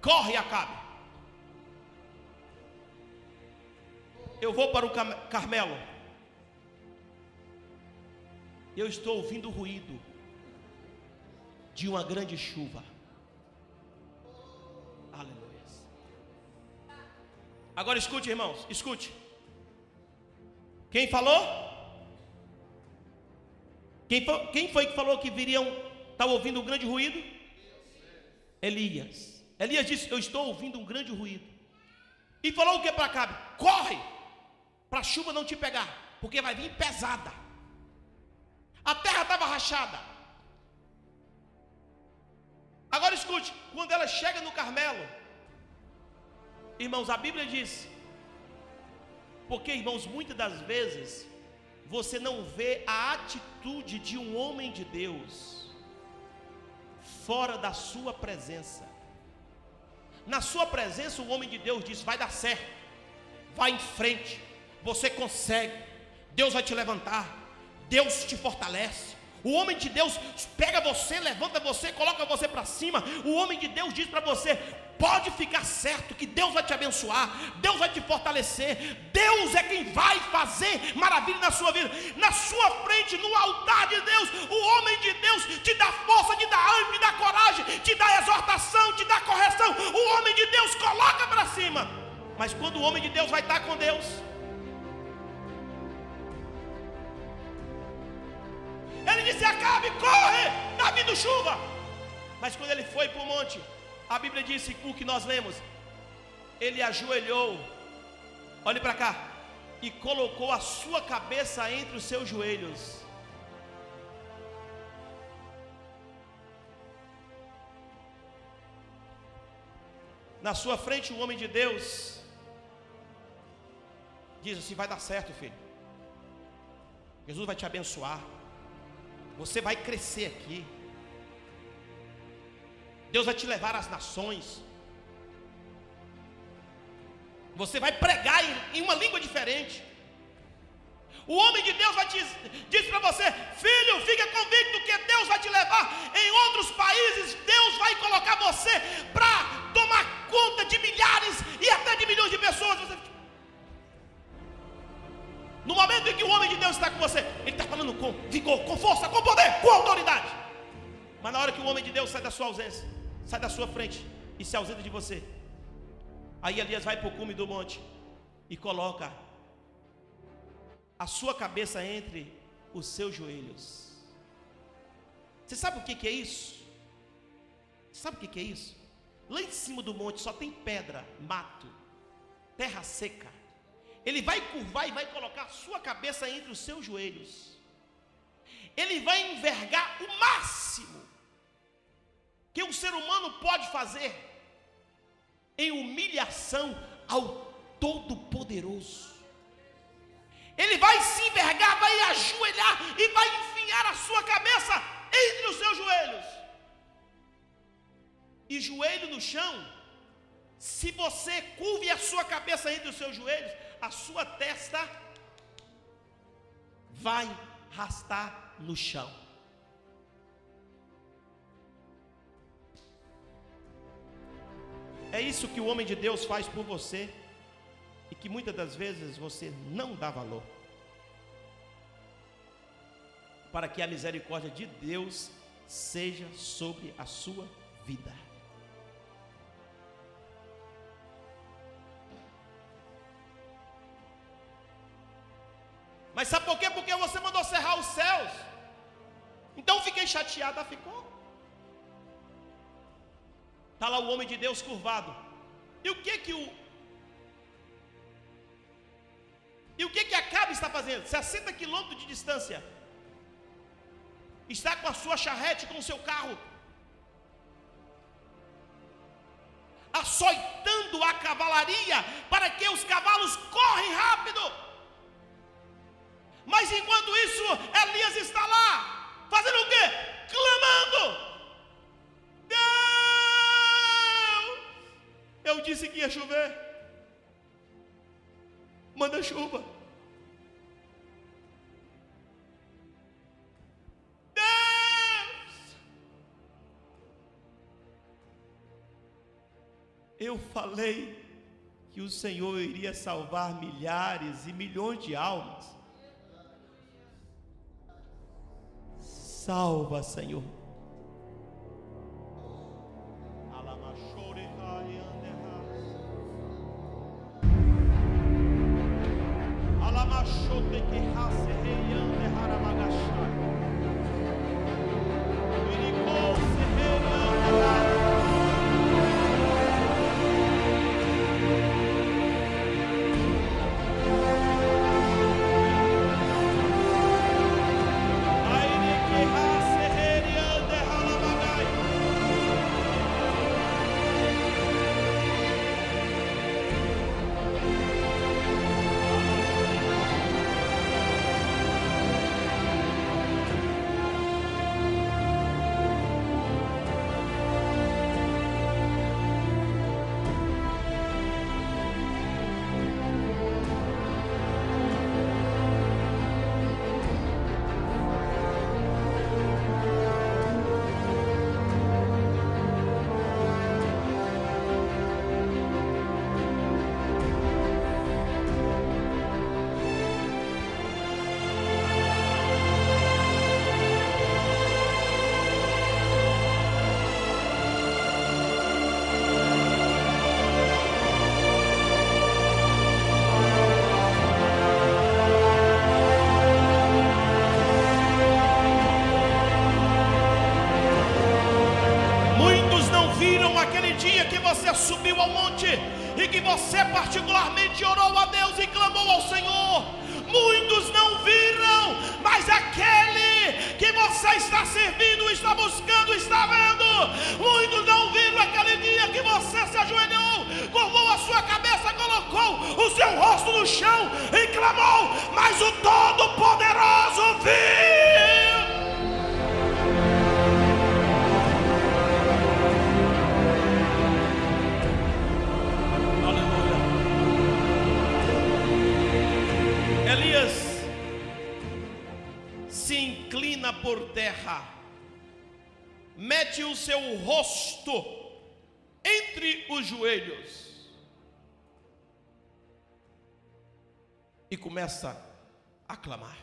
S1: Corre Acabe. Eu vou para o Carmelo. Eu estou ouvindo o ruído de uma grande chuva. Aleluia. Agora escute, irmãos, escute. Quem falou? Quem foi, quem foi que falou que viriam, estava ouvindo um grande ruído? Elias. Elias disse: Eu estou ouvindo um grande ruído. E falou o que para Acabe? Corre, para a chuva não te pegar, porque vai vir pesada. A terra estava rachada. Agora escute, quando ela chega no Carmelo, irmãos, a Bíblia diz, porque irmãos, muitas das vezes você não vê a atitude de um homem de Deus fora da sua presença. Na sua presença, o homem de Deus diz: vai dar certo, vai em frente, você consegue, Deus vai te levantar, Deus te fortalece. O homem de Deus pega você, levanta você, coloca você para cima. O homem de Deus diz para você: pode ficar certo que Deus vai te abençoar, Deus vai te fortalecer, Deus é quem vai fazer maravilha na sua vida. Na sua frente, no altar de Deus, o homem de Deus te dá força, te dá ânimo, te dá coragem, te dá exortação, te dá correção. O homem de Deus coloca para cima. Mas quando o homem de Deus vai estar com Deus, ele disse: Acabe, corre, está vindo chuva. Mas quando ele foi para o monte, a Bíblia disse o que nós lemos. Ele ajoelhou, olhe para cá, e colocou a sua cabeça entre os seus joelhos. Na sua frente, o homem de Deus diz assim: vai dar certo, filho. Jesus vai te abençoar. Você vai crescer aqui. Deus vai te levar às nações. Você vai pregar em, uma língua diferente. O homem de Deus vai te diz para você, filho, fica convicto que Deus vai te levar em outros países. Deus vai colocar você para tomar conta de milhares e até de milhões de pessoas. Você... No momento em que o homem de Deus está com você, ele está falando com vigor, com força, com poder, com autoridade. Mas na hora que o homem de Deus sai da sua ausência, sai da sua frente e se ausenta de você. Aí Elias vai para o cume do monte e coloca a sua cabeça entre os seus joelhos. Você sabe o que, que é isso? Sabe o que, que é isso? Lá em cima do monte só tem pedra, mato, terra seca. Ele vai curvar e vai colocar a sua cabeça entre os seus joelhos. Ele vai envergar o máximo que um ser humano pode fazer em humilhação ao Todo-Poderoso. Ele vai se envergar, vai ajoelhar e vai enfiar a sua cabeça entre os seus joelhos. E joelho no chão, se você curve a sua cabeça entre os seus joelhos, a sua testa vai rastar no chão. É isso que o homem de Deus faz por você e que muitas das vezes você não dá valor. Para que a misericórdia de Deus seja sobre a sua vida. Mas sabe por quê? Porque você mandou cerrar os céus. Então fiquei chateado, ficou? Está lá o homem de Deus curvado. E o que que o E o que que Acabe está fazendo? 60 quilômetros de distância. Está com a sua charrete, com o seu carro. Açoitando a cavalaria para que os cavalos correm rápido. Mas enquanto isso, Elias está lá, fazendo o quê? Clamando. Eu disse que ia chover. Manda chuva. Deus! Eu falei que o Senhor iria salvar milhares e milhões de almas. Salva, Senhor. Você subiu ao monte e que você particularmente orou a Deus e clamou ao Senhor. Muitos não viram, mas aquele que você está servindo, está buscando, está vendo. Muitos não viram aquele dia que você se ajoelhou, curvou a sua cabeça, colocou o seu rosto no chão e clamou, mas o Todo-Poderoso viu. Por terra, mete o seu rosto entre os joelhos e começa a clamar.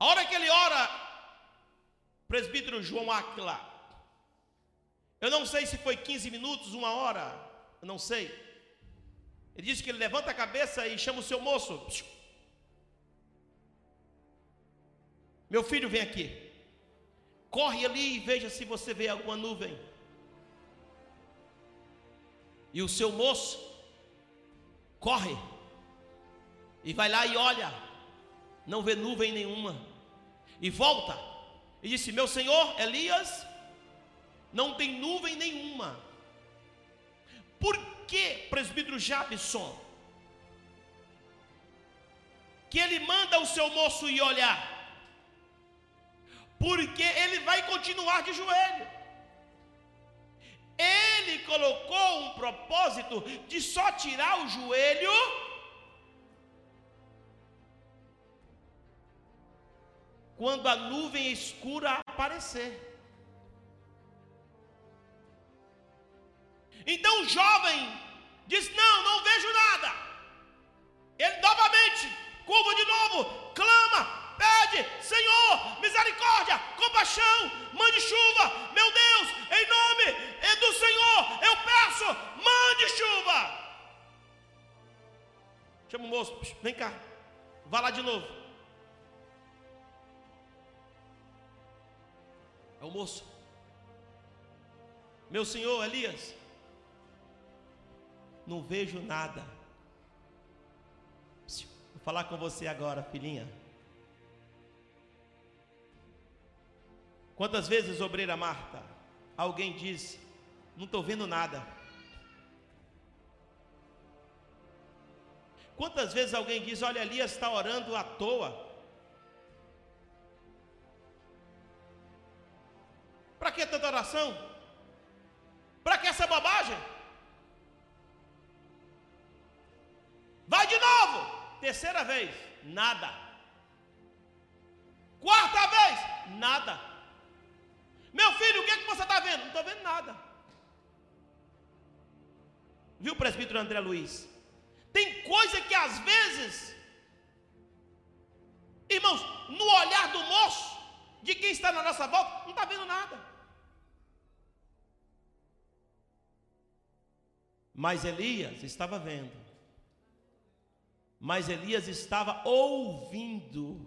S1: A hora que ele ora, presbítero João Aquila, eu não sei se foi 15 minutos, uma hora, eu não sei. Ele diz que ele levanta a cabeça e chama o seu moço. Meu filho, vem aqui. Corre ali e veja se você vê alguma nuvem. E o seu moço corre e vai lá e olha, não vê nuvem nenhuma. E volta e disse: Meu senhor Elias, não tem nuvem nenhuma. Por que, presbítero Jabson, que ele manda o seu moço ir olhar? Porque ele vai continuar de joelho. Ele colocou um propósito de só tirar o joelho quando a nuvem escura aparecer. Então o jovem diz: Não, não vejo nada. Ele novamente, curva de novo, clama, pede: Senhor, misericórdia, compaixão, mande chuva, meu Deus, em nome do Senhor, eu peço, mande chuva. Chama o moço, vem cá, vá lá de novo. É o moço. Meu senhor Elias, não vejo nada. Vou falar com você agora, filhinha. Quantas vezes, obreira Marta, alguém disse: Não estou vendo nada. Quantas vezes alguém diz: Olha, Elias está orando à toa. Para que tanta oração? Para que essa bobagem? Vai de novo. Terceira vez, nada. Quarta vez, nada. Meu filho, o que, é que você está vendo? Não estou vendo nada. Viu, presbítero André Luiz? Tem coisa que às vezes, irmãos, no olhar do moço, de quem está na nossa volta, não está vendo nada. Mas Elias estava vendo mas Elias estava ouvindo.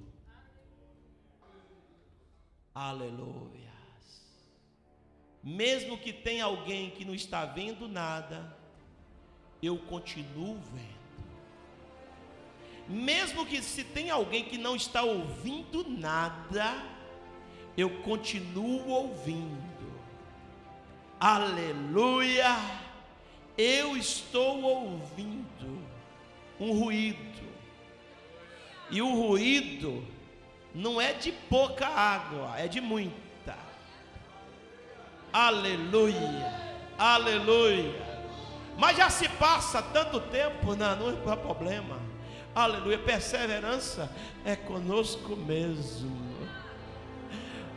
S1: Aleluia. Mesmo que tenha alguém que não está vendo nada, eu continuo vendo. Mesmo que se tem alguém que não está ouvindo nada, eu continuo ouvindo. Aleluia! Eu estou ouvindo um ruído. E o ruído não é de pouca água, é de muita. Aleluia, aleluia. Mas já se passa tanto tempo, não, não é problema. Aleluia, perseverança é conosco mesmo.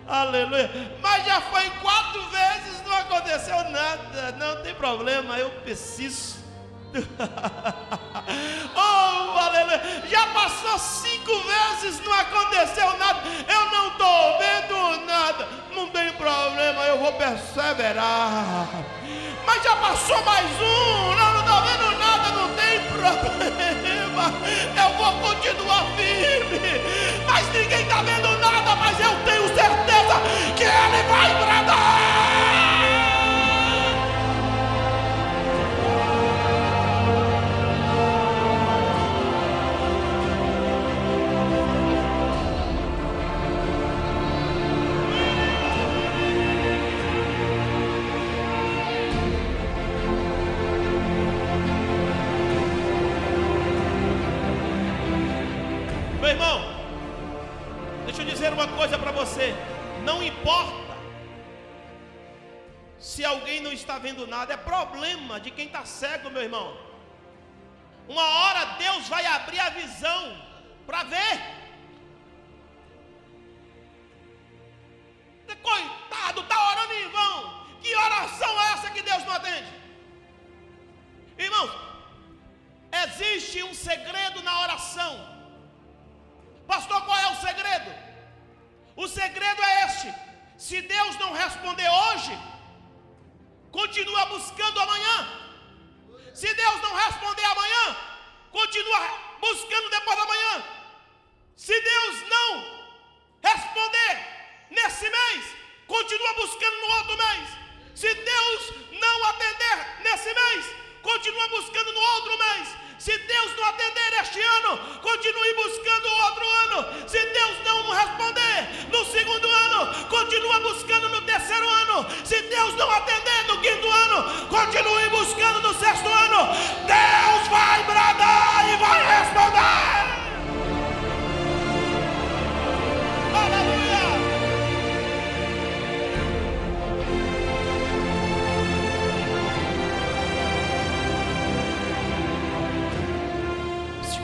S1: Aleluia. Mas já foi quatro vezes, não aconteceu nada. Não tem problema, eu preciso. (laughs) já passou cinco vezes, não aconteceu nada, eu não estou vendo nada, não tem problema, eu vou perseverar. Mas já passou mais um, não, não estou vendo nada, não tem problema, eu vou continuar firme. Mas ninguém está vendo nada, mas eu tenho certeza que ele vai bradar. Uma coisa para você. Não importa se alguém não está vendo nada, é problema de quem está cego, meu irmão. Uma hora Deus vai abrir a visão para ver. Coitado, está orando em vão. Que oração é essa que Deus não atende? Irmãos, existe um segredo na oração. Pastor, qual é o segredo? O segredo é este: se Deus não responder hoje, continua buscando amanhã. Se Deus não responder amanhã, continua buscando depois da manhã. Se Deus não responder nesse mês, continua buscando no outro mês. Se Deus não atender nesse mês, continua buscando no outro mês. Se Deus não atender este ano, continue buscando outro ano. Se Deus não responder no segundo ano, continue buscando no terceiro ano. Se Deus não atender no quinto ano, continue buscando no sexto ano. Deus vai bradar e vai responder.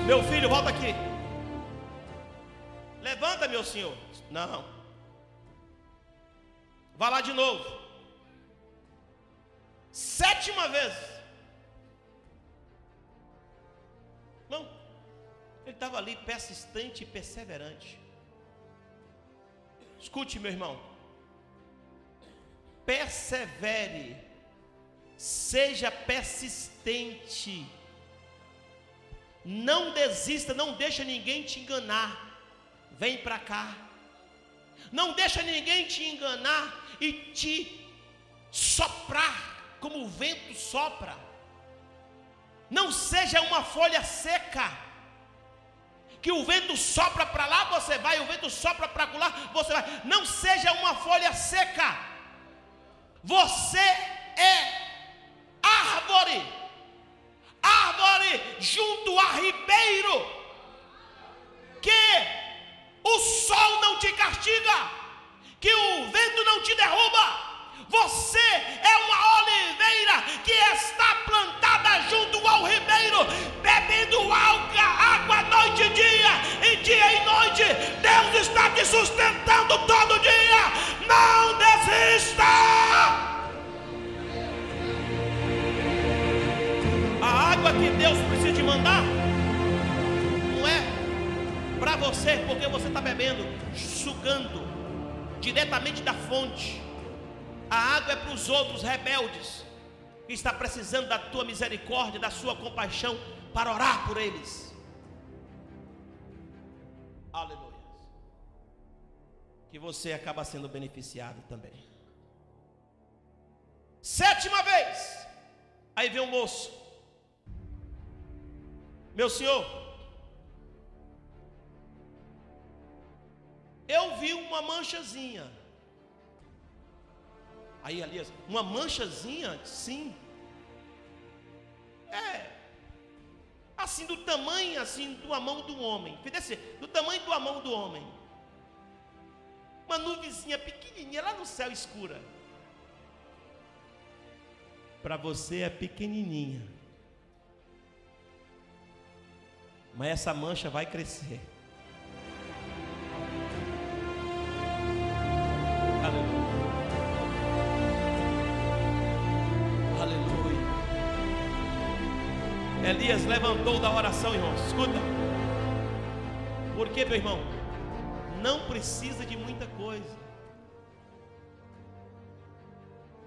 S1: Meu filho, volta aqui. Levanta, meu senhor. Não. Vá lá de novo. Sétima vez. Não. Ele estava ali persistente e perseverante. Escute, meu irmão. Persevere. Seja persistente não desista, não deixa ninguém te enganar. Vem para cá. Não deixa ninguém te enganar e te soprar como o vento sopra. Não seja uma folha seca. Que o vento sopra para lá, você vai, o vento sopra para lá, você vai. Não seja uma folha seca. Você é árvore árvore junto a ribeiro, que o sol não te castiga, que o vento não te derruba. Você é uma oliveira que está plantada junto ao ribeiro, bebendo água, água noite e dia, e dia e noite. Deus está te sustentando todo dia. Não desista. Água que Deus precisa de mandar não é para você, porque você está bebendo, sugando diretamente da fonte. A água é para os outros rebeldes que está precisando da tua misericórdia, da sua compaixão para orar por eles. Aleluia. Que você acaba sendo beneficiado também. Sétima vez. Aí vem um moço meu senhor, eu vi uma manchazinha. Aí, aliás, uma manchazinha, sim. É, assim do tamanho, assim, do mão do homem. Desse, do tamanho do mão do homem. Uma nuvenzinha pequenininha lá no céu escura. Para você é pequenininha. Mas essa mancha vai crescer. Aleluia. Aleluia. Elias levantou da oração, irmãos. Escuta. Por quê, meu irmão? Não precisa de muita coisa.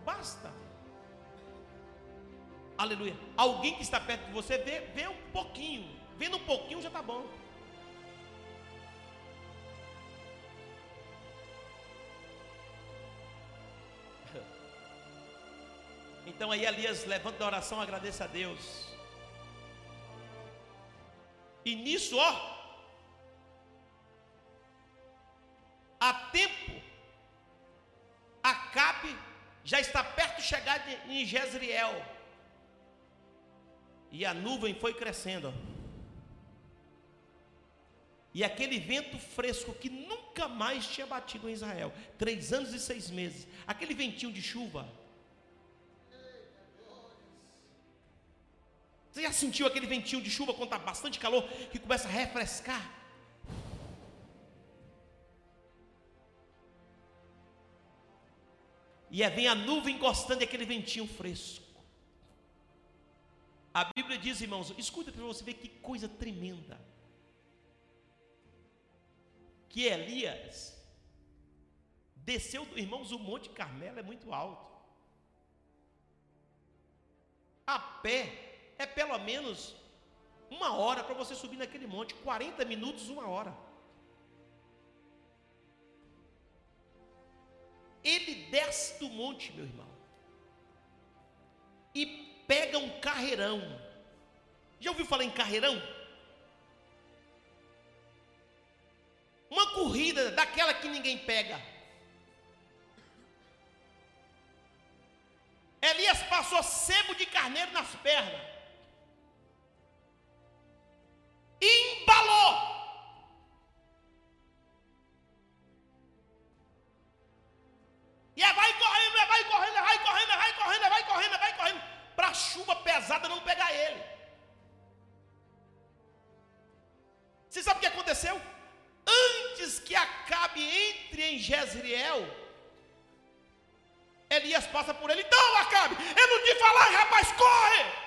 S1: Basta. Aleluia. Alguém que está perto de você vê, vê um pouquinho Vendo um pouquinho já está bom. (laughs) Então aí Elias levanta a oração, agradeça a Deus. E nisso, ó, há tempo, Acabe já está perto de chegar em Jezreel. E a nuvem foi crescendo. Ó. E aquele vento fresco que nunca mais tinha batido em Israel, três anos e seis meses, aquele ventinho de chuva. Você já sentiu aquele ventinho de chuva quando está bastante calor, que começa a refrescar? E vem a nuvem encostando e aquele ventinho fresco. A Bíblia diz, irmãos, escuta para você ver que coisa tremenda. Que Elias desceu, irmãos, o Monte Carmelo é muito alto. A pé é pelo menos uma hora para você subir naquele monte, 40 minutos, uma hora. Ele desce do monte, meu irmão, e pega um carreirão. Já ouviu falar em carreirão? Uma corrida daquela que ninguém pega. Elias passou sebo de carneiro nas pernas. Embalou. E é vai correndo, é vai correndo, é vai correndo, é vai correndo, é vai correndo, é vai correndo, para a chuva pesada não pegar ele. Em Jezreel, Elias passa por ele, então Acabe, eu não te falar, rapaz, corre!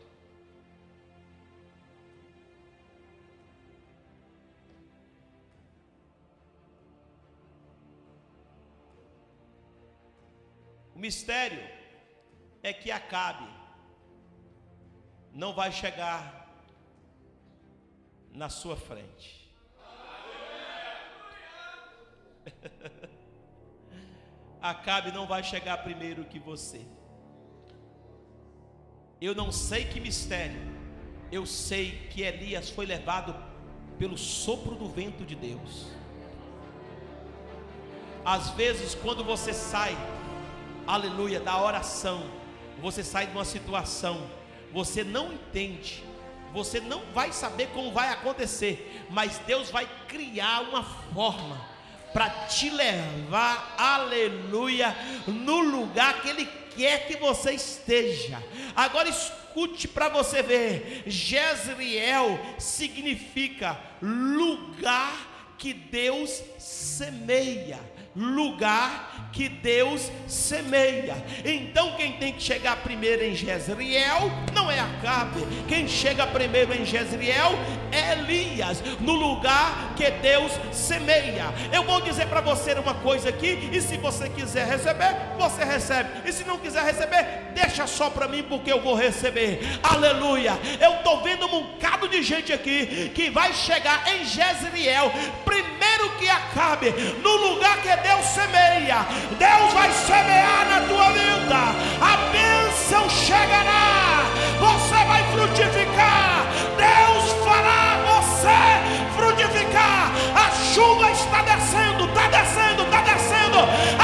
S1: Acabe não vai chegar na sua frente. (laughs) Acabe não vai chegar primeiro que você. Eu não sei que mistério, eu sei que Elias foi levado pelo sopro do vento de Deus. Às vezes, quando você sai, aleluia, da oração, você sai de uma situação, você não entende, você não vai saber como vai acontecer, mas Deus vai criar uma forma para te levar, aleluia, no lugar que Ele quer que você esteja. Agora escute para você ver: Jezreel significa lugar que Deus semeia lugar que Deus semeia. Então quem tem que chegar primeiro em Jezreel não é Acabe. Quem chega primeiro em Jezreel é Elias, no lugar que Deus semeia. Eu vou dizer para você uma coisa aqui, e se você quiser receber, você recebe. E se não quiser receber, deixa só para mim porque eu vou receber. Aleluia. Eu estou vendo um bocado de gente aqui que vai chegar em Jezreel primeiro que Acabe, no lugar que Deus semeia, Deus vai semear na tua vida, a bênção chegará, você vai frutificar, Deus fará você frutificar, a chuva está descendo, está descendo, está descendo,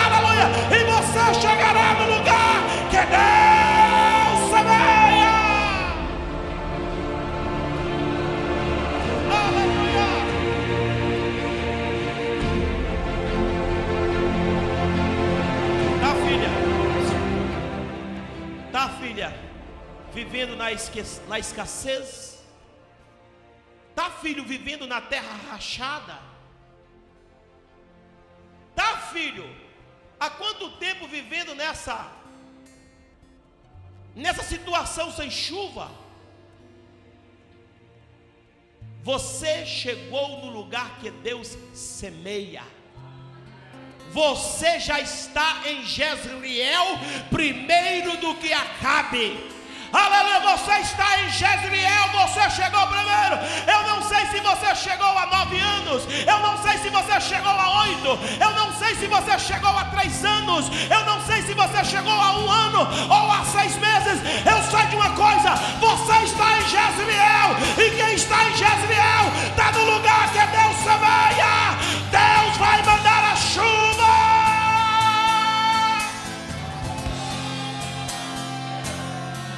S1: Tá, filha? Vivendo na, esque... na escassez? Tá, filho, vivendo na terra rachada? filho, há quanto tempo vivendo nessa nessa situação sem chuva? Você chegou no lugar que Deus semeia. Você já está em Jezreel primeiro do que Acabe. Aleluia, você está em Jezreel, você chegou primeiro. Eu não sei se você chegou há nove anos, eu não sei se você chegou a oito, eu não sei se você chegou a três anos, eu não sei se você chegou a um ano ou a seis meses. Eu sei de uma coisa: você está em Jezreel, e quem está em Jezreel está no lugar que Deus semeia. Deus vai mandar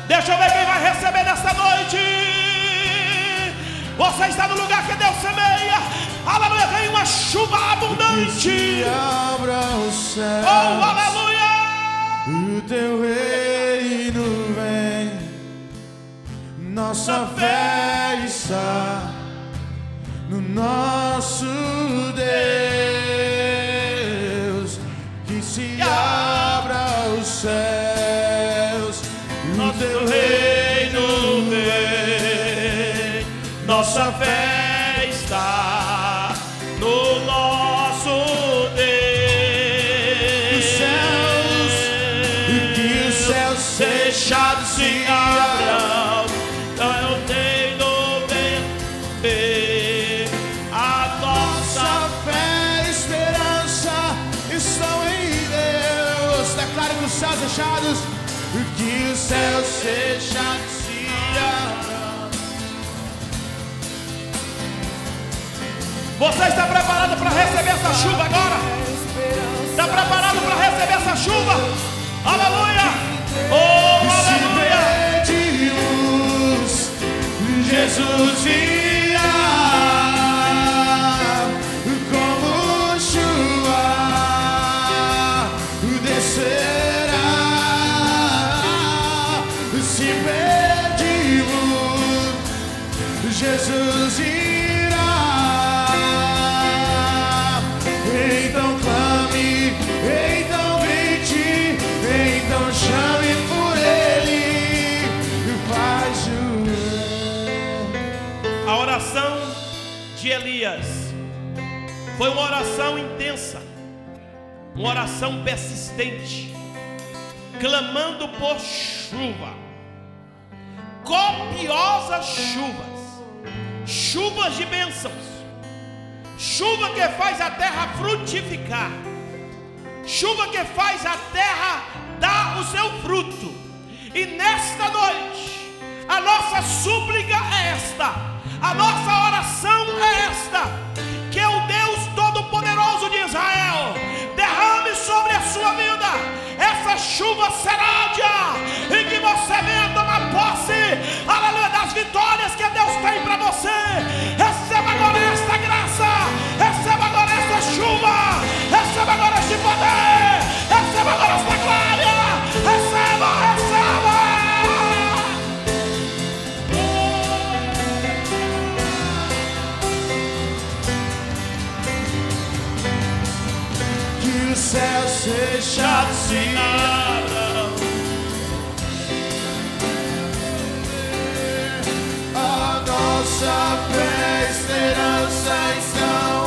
S1: Deixa eu ver quem vai receber nessa noite. Você está no lugar que Deus semeia. Aleluia, vem uma chuva abundante.
S2: abra os céus.
S1: Oh, aleluia.
S2: O teu reino vem. Nossa fé está no nosso Deus. Que se abra os céus.
S1: Nossa fé Você está preparado para receber essa chuva agora? Está preparado para receber essa chuva? Aleluia! Oh, aleluia!
S2: Jesus
S1: foi uma oração intensa, uma oração persistente, clamando por chuva, copiosas chuvas, chuvas de bênçãos, chuva que faz a terra frutificar, chuva que faz a terra dar o seu fruto. E nesta noite, a nossa súplica é esta, a nossa oração é esta: chuva serádia e que você venha tomar posse, aleluia, das vitórias que Deus tem para você. Receba agora esta graça, receba agora esta chuva, receba agora este poder, receba agora esta glória, receba, receba.
S2: Que os céus fechados se abram. Shop based in saint's.